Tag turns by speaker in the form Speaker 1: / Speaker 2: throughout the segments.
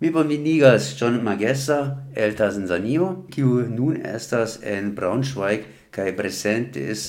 Speaker 1: Mi bonvenigas John Magessa el Tanzanio, kiu nun estas en Braunschweig kaj presentis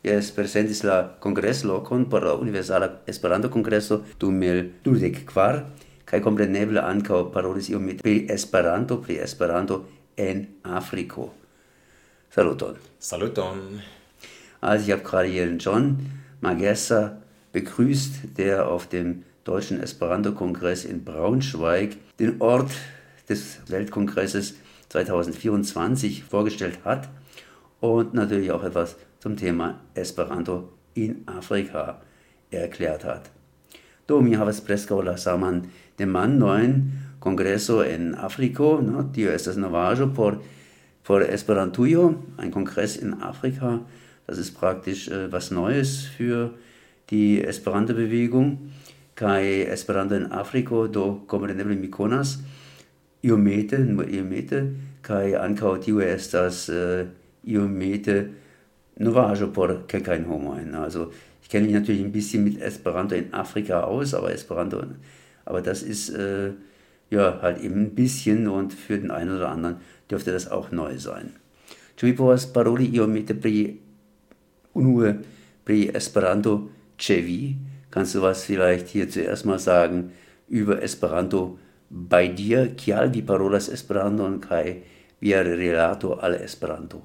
Speaker 1: Jes, presentis la kongreslokon por la Universala Esperanto-Kongreso 2024 kaj kompreneble ankaŭ parolis iom pri Esperanto, pri Esperanto en Afriko. Saluton.
Speaker 2: Saluton.
Speaker 1: Also ich habe gerade hier den John Magessa begrüßt, der auf dem Deutschen Esperanto-Kongress in Braunschweig den Ort des Weltkongresses 2024 vorgestellt hat und natürlich auch etwas zum Thema Esperanto in Afrika erklärt hat. Do mi havas preskaŭ la saman demandojn kongreso en Afriko, no, tio estas novaĵo por por Esperantujo, ein Kongress in Afrika, das ist praktisch äh, was Neues für die Esperanto-Bewegung, kai Esperanto in Afriko, do kompreneble mi konas iomete, nur iomete, kai ankaŭ tio estas äh, iomete novaĵo por kelkajn homojn. Also ich kenne mich natürlich ein bisschen mit Esperanto in Afrika aus, aber Esperanto, aber das ist äh, ja halt eben ein bisschen und für den einen oder anderen dürfte das auch neu sein. Ĉu vi povas paroli iomete pri unue pri Esperanto ĉe Kannst du was vielleicht hier zuerst mal sagen über Esperanto? Bei dir, kial vi parolas Esperanto kaj via relato al Esperanto?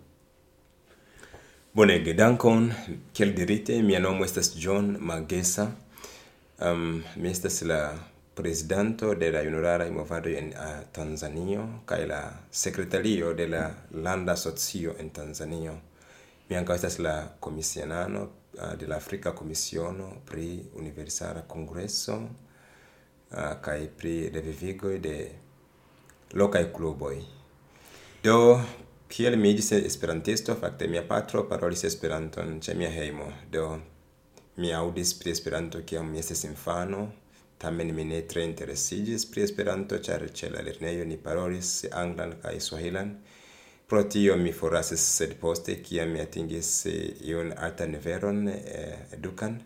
Speaker 2: Bonege, dankon. Kiel dirite, mia nomo estas John Magesa. Um, mi estas la prezidanto de la junularaj Movado en uh, Tanzanio kaj la sekretario de la landa Socio en Tanzanio. Mi ankaŭ estas la komisionano Eh, de la Afrika Komisiono pri Universala Kongreso uh, eh, kaj pri revivigoj de lokaj kluboj. Do kiel mi iĝis esperantisto, fakte mia patro parolis Esperanton ĉe mia hejmo. Do mi aŭdis pri Esperanto kiam mi estis infano, tamen mi ne tre interesiĝis pri Esperanto, ĉar ĉe la lernejo ni parolis anglan kaj swahilan. Pro tio mi forlasis, sed poste, kiam mi atingis iun altan nivelon eh, edukan,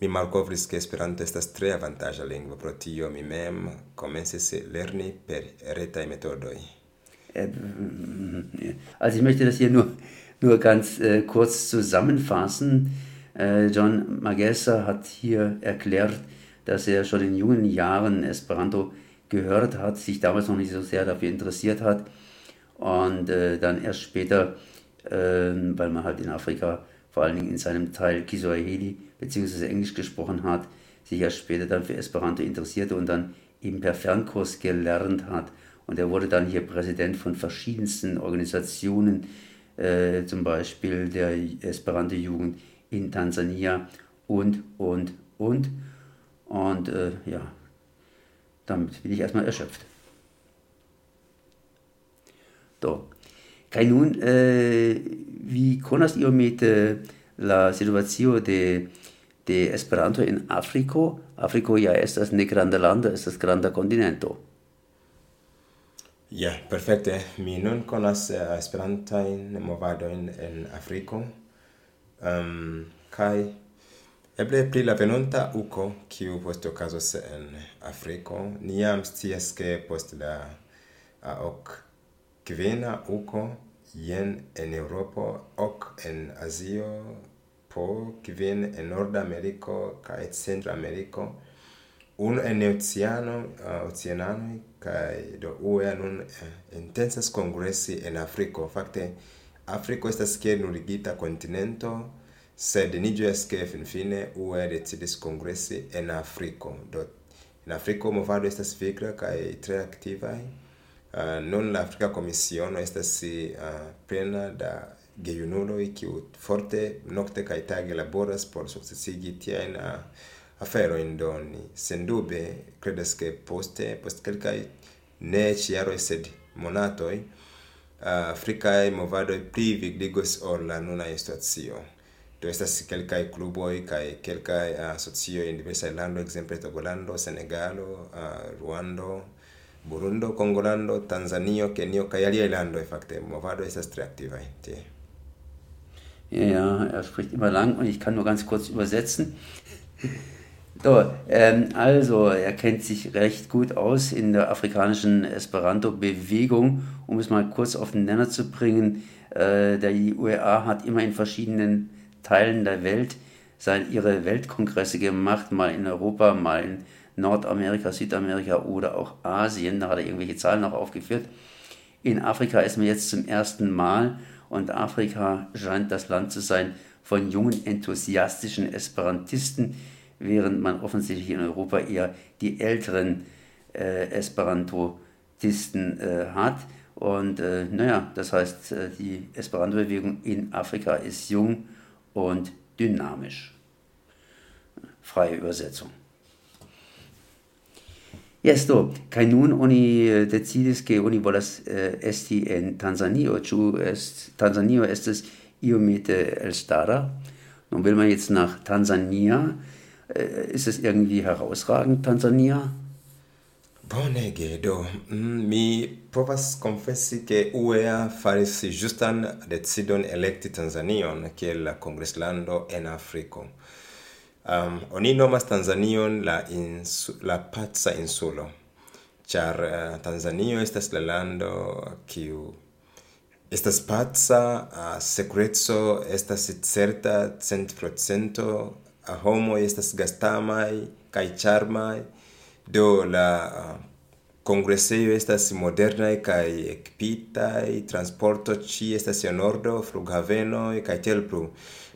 Speaker 2: mi malkovris ke Esperanto estas tre avantaĝa lingvo, pro tio mi mem komencis lerni per retaj metodoj.
Speaker 1: Also ich möchte das hier nur, nur ganz äh, kurz zusammenfassen. Äh, John Magessa hat hier erklärt, dass er schon in jungen Jahren Esperanto gehört hat, sich damals noch nicht so sehr dafür interessiert hat und äh, dann erst später, äh, weil man halt in Afrika vor allen Dingen in seinem Teil Kiswahili bzw. Englisch gesprochen hat, sich erst später dann für Esperanto interessierte und dann eben per Fernkurs gelernt hat und er wurde dann hier Präsident von verschiedensten Organisationen, äh, zum Beispiel der Esperanto-Jugend in Tansania und, und, und. Und äh, ja, damit bin ich erstmal erschöpft. Do. kai nun eh, äh, wie konas iomete la situacio de de Esperanto en Afriko. Afriko ja estas ne granda lando, estas granda kontinento.
Speaker 2: Ja, yeah, perfekte. Mi nun konas uh, Esperantajn movadojn en Afriko. Um, kaj Eble pri la venonta uko, kiu post okazos en Afriko, ni jam scias ke post la uh, ok kvena uko jen en Eŭropo, ok en Azio, po kvin en Norda Ameriko kaj Centra america unu en oceano, uh, oceananoj kaj do UE nun eh, intensas kongresi en Afriko. Fakte Afriko estas kiel nuligita kontinento, sed ni ĝojas ke finfine UE decidis kongresi en Afriko. Do en Afriko movado estas vigla kaj tre aktivaj. Eh, uh, non la Africa Commission estas uh, plena da gejunuloj kiu forte nokte kaj tage laboras por sukcesigi tiajn uh, aferojn. Do ni sendube credes che poste post kelkaj ne ĉiaroj sed monatoi uh, Africa movadoj pli vigligos ol la nuna situacio. Do estas kelkai kluboj kai kelkai asocioj uh, in diversa lando exemple Togolando, Senegalo, uh, Ruando burundo congolando tanzanio kenio kai alia lando e fakte movado estas tre aktiva tie
Speaker 1: Ja, er spricht immer lang und ich kann nur ganz kurz übersetzen. So, ähm, also, er kennt sich recht gut aus in der afrikanischen Esperanto-Bewegung, um es mal kurz auf den Nenner zu bringen. Äh, der UEA hat immer in verschiedenen Teilen der Welt sein, ihre Weltkongresse gemacht, mal in Europa, mal in Nordamerika, Südamerika oder auch Asien. Da hat er irgendwelche Zahlen noch aufgeführt. In Afrika ist man jetzt zum ersten Mal und Afrika scheint das Land zu sein von jungen, enthusiastischen Esperantisten, während man offensichtlich in Europa eher die älteren äh, Esperantisten äh, hat. Und äh, naja, das heißt, äh, die Esperanto-Bewegung in Afrika ist jung und dynamisch. Freie Übersetzung. Yes, do, kai nun oni eh, decidis che oni volas eh, esti en Tanzanio, chu est Tanzanio estes iomete elstara. Nun will man jetzt nach Tansania, äh, eh, ist es irgendwie herausragend Tansania?
Speaker 2: do. Mm, mi povas confessi che UEA faris justan decidon electi Tanzanion kiel la Congresslando en Afriko. Um, oni nomas Tanzanion la, insu, la pazza insulo, char uh, Tanzanio estas la lando kiu estas paca, uh, sekureco estas certa cent procento, a homo estas gastamai kai charmai do la eh, uh, congresseio estas modernaj kaj ekipitaj, transporto ci estas en ordo, flughavenoj kaj tiel.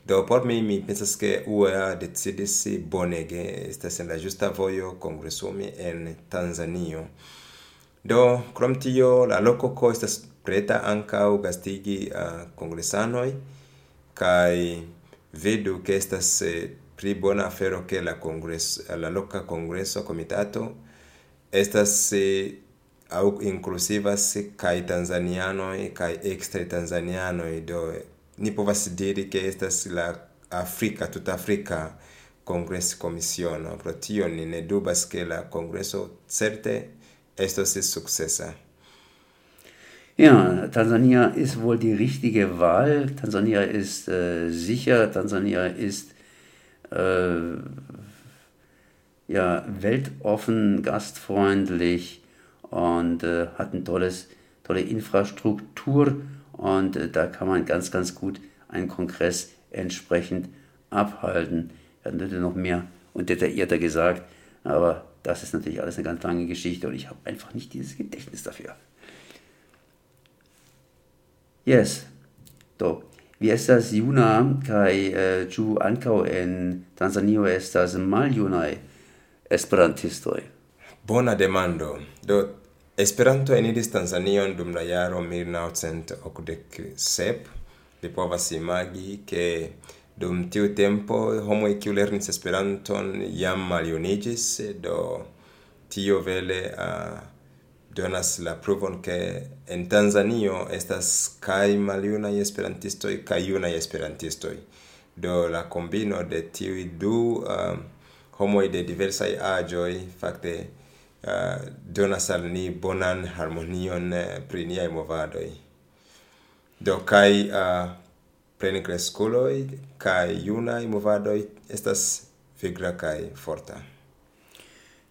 Speaker 2: Do por mi mi pensas che UEA decidis bonege estas en la justa vojo kongresumi en Tanzanio. Do krom tio la loko ko estas preta ankaŭ gastigi uh, kongresanoj kaj vidu ke estas eh, pri bona afero ke la kongres la loka kongreso komitato estas eh, au inclusivas kai tanzanianoi kai extra tanzanianoi do ni povas diri che estas la Africa Congress Commission. Pro tio ni ne dubas che la Congresso certe estos es successa.
Speaker 1: Ja, Tansania ist wohl die richtige Wahl. Tansania ist äh, sicher, Tansania ist äh, ja, weltoffen, gastfreundlich und äh, hat ein tolles, tolle Infrastruktur und äh, da kann man ganz, ganz gut einen Kongress entsprechend abhalten. Er hat natürlich noch mehr und detaillierter gesagt, aber das ist natürlich alles eine ganz lange Geschichte und ich habe einfach nicht dieses Gedächtnis dafür. Yes, do. Wie estas juna kai äh, ju ankau en Tanzanio estas maljunai esperantistoi?
Speaker 2: Bona demando. Do Esperanto eniris Tanzanion dum la jaro 1987. Vi povas imagi ke dum tiu tempo homoj kiu lernis Esperanton jam maljuniĝis, do tio vele uh, donas la pruvon ke en Tanzanio estas kaj maljunaj esperantistoj kaj junaj esperantistoj. Do la kombino de tiuj du uh, homoj de diversaj aĝoj fakte donas al ni bonan harmonion uh, pri niaj movadoj. Do kai uh, pleni cresculoi kai junai movadoi estas vigla kai forta.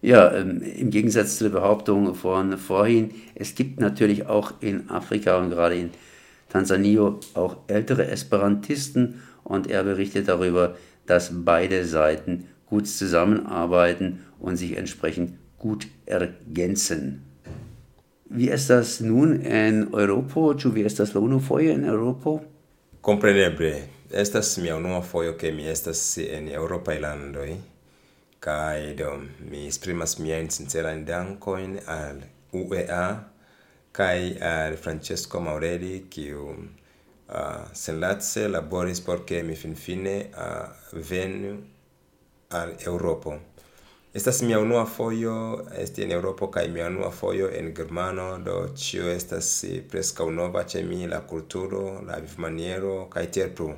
Speaker 1: Ja, ähm, im Gegensatz zu der Behauptung von vorhin, es gibt natürlich auch in Afrika und gerade in Tansania auch ältere Esperantisten und er berichtet darüber, dass beide Seiten gut zusammenarbeiten und sich entsprechend gut ergänzen. Wie ist das nun in Europa? Ĉu vi estas la unufoje en Europa?
Speaker 2: Kompreneble, estas mia unua fojo ke mi estas en eŭropaj landoj kaj do mi esprimas miajn sincerajn dankojn al UEA kaj al Francesco Maurelli kiu uh, senlace laboris por ke mi finfine uh, venu al Eŭropo. Estas mia unua fojo esti en Eŭropo kaj mia unua fojo en Germano, do ĉio estas eh, preskaŭ nova ĉe mi, la kulturo, la vivmaniero kaj tiel plu.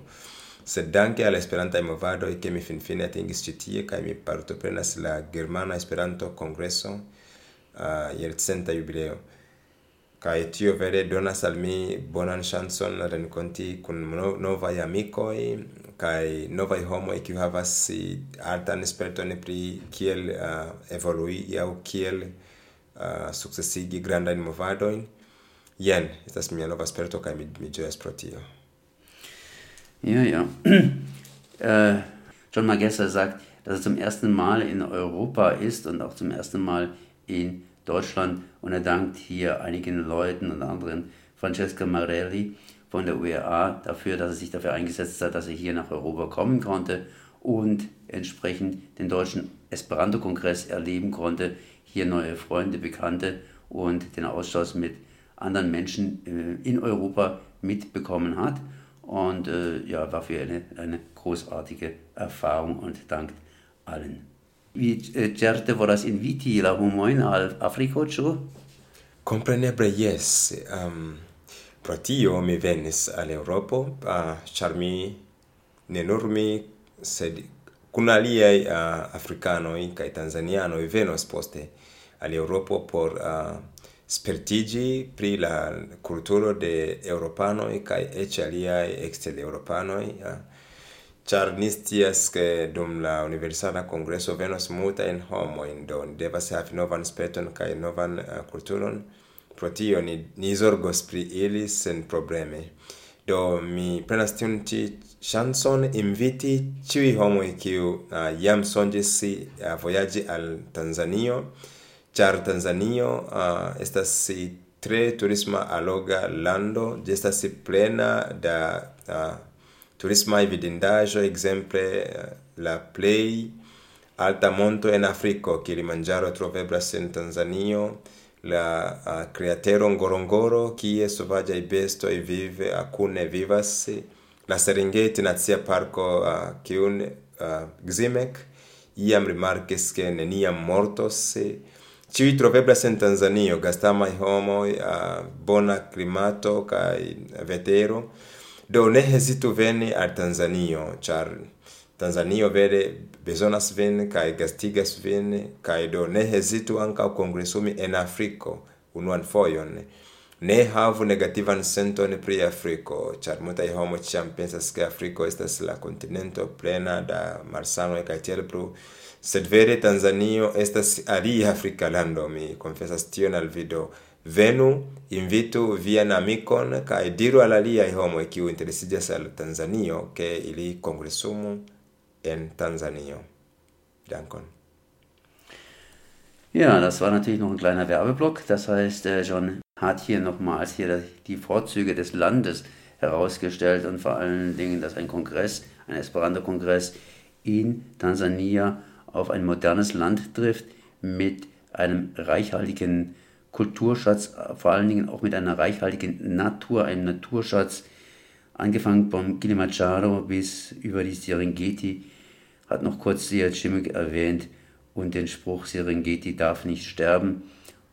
Speaker 2: Sed danke al Esperantaj movadoj ke mi finfine atingis ĉi tie kaj mi partoprenas la Germana Esperanto-Kongreso uh, jelcenta jubileo. Tio vere donas al mi bonan chanson renconti kun nova amiko kai nova homo kiu havas altan sperton pri kiel uh, evolui au kiel uh, successigi granda in movado jen estas mia nova sperto kai mi mi ĝojas pro tio.
Speaker 1: Ja ja. Äh, John Magessa sagt dass er zum ersten Mal in Europa ist und auch zum ersten Mal in Deutschland und er dankt hier einigen Leuten und anderen Francesca Marelli von der UEA dafür, dass er sich dafür eingesetzt hat, dass er hier nach Europa kommen konnte und entsprechend den deutschen Esperanto-Kongress erleben konnte, hier neue Freunde, Bekannte und den Austausch mit anderen Menschen äh, in Europa mitbekommen hat. Und äh, ja, war für eine, eine großartige Erfahrung und dankt allen. vi eh, certe volas inviti la homoin al Afriko ĉu?
Speaker 2: Compreneble, yes. Um, pro tio mi venis al Europo, uh, char mi ne nur mi, sed kun aliaj uh, afrikanoj kaj tanzanianoj venos poste al Europo por uh, spertigi pri la kulturo de eŭropanoj kaj eĉ aliaj ekster-eŭropanoj. Uh, Ĉar ni scias ke dum la Universala congreso venos multajn homo in don devas havi novan sperton kaj novan uh, kulturon. Pro tio ni, ni zorgos pri ili senprobleme. Do mi prenas tiun ĉi ŝancon inviti ĉiuj homoj kiu uh, jam sonĝis uh, vojaĝi al Tanzanio, char Tanzanio uh, estas tre turisma alloga lando, ĝi estas plena da uh, turisma vidindaĵoj, exemple la play alta monto en Afriko, Kilimanjaro, troveblas en Tanzanio, la kretero Ngorongoro, kie sovaĝaj bestoj vive akune vivas, la Serengeti Nacia Parko, kiun Gzimek iam rimarkis ke neniam mortos, Ciui troveblas en Tanzanio, gastamai homoi, bona climato, kai vetero, Do ne hesitu veni al Tanzanio, char Tanzanio vere bezonas vin kai gastigas vin kai do ne hesitu ankaŭ kongresumi en Afriko unuan foion, Ne havu negativan senton pri Afriko, ĉar multaj homoj ĉiam pensas ke Afriko estas la kontinento plena da malsanoj kaj tiel plu, sed vere Tanzanio estas alia afrika lando, mi konfesas tion al vi do. Venu invitu vian amicon kai diru al aliai homo kiu interesigas al Tanzanio ke ili kongresumu en Tanzanio. Dankon.
Speaker 1: Ja, das war natürlich noch ein kleiner Werbeblock. Das heißt, äh, John hat hier nochmals hier die Vorzüge des Landes herausgestellt und vor allen Dingen, dass ein Kongress, ein Esperanto-Kongress in Tansania auf ein modernes Land trifft mit einem reichhaltigen Kulturschatz, vor allen Dingen auch mit einer reichhaltigen Natur, einem Naturschatz, angefangen vom Kilimanjaro bis über die Serengeti, hat noch kurz Siad Schimmick erwähnt und den Spruch Serengeti darf nicht sterben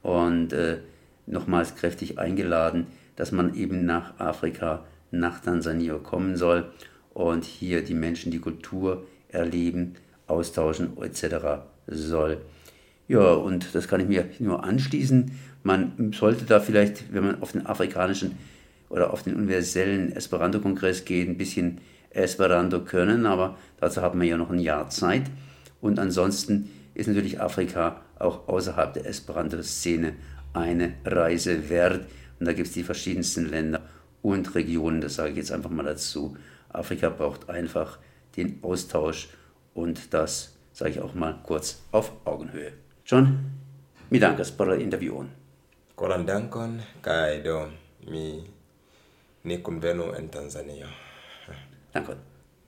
Speaker 1: und äh, nochmals kräftig eingeladen, dass man eben nach Afrika, nach Tansania kommen soll und hier die Menschen die Kultur erleben, austauschen etc. soll. Ja, und das kann ich mir nur anschließen. Man sollte da vielleicht, wenn man auf den afrikanischen oder auf den universellen Esperanto-Kongress geht, ein bisschen Esperanto können, aber dazu haben wir ja noch ein Jahr Zeit. Und ansonsten ist natürlich Afrika auch außerhalb der Esperanto-Szene eine Reise wert. Und da gibt es die verschiedensten Länder und Regionen, das sage ich jetzt einfach mal dazu. Afrika braucht einfach den Austausch und das sage ich auch mal kurz auf Augenhöhe. John, mi dankas por la intervjuon.
Speaker 2: Koran dankon, kaj do mi ne kunvenu en Tanzanio.
Speaker 1: Dankon.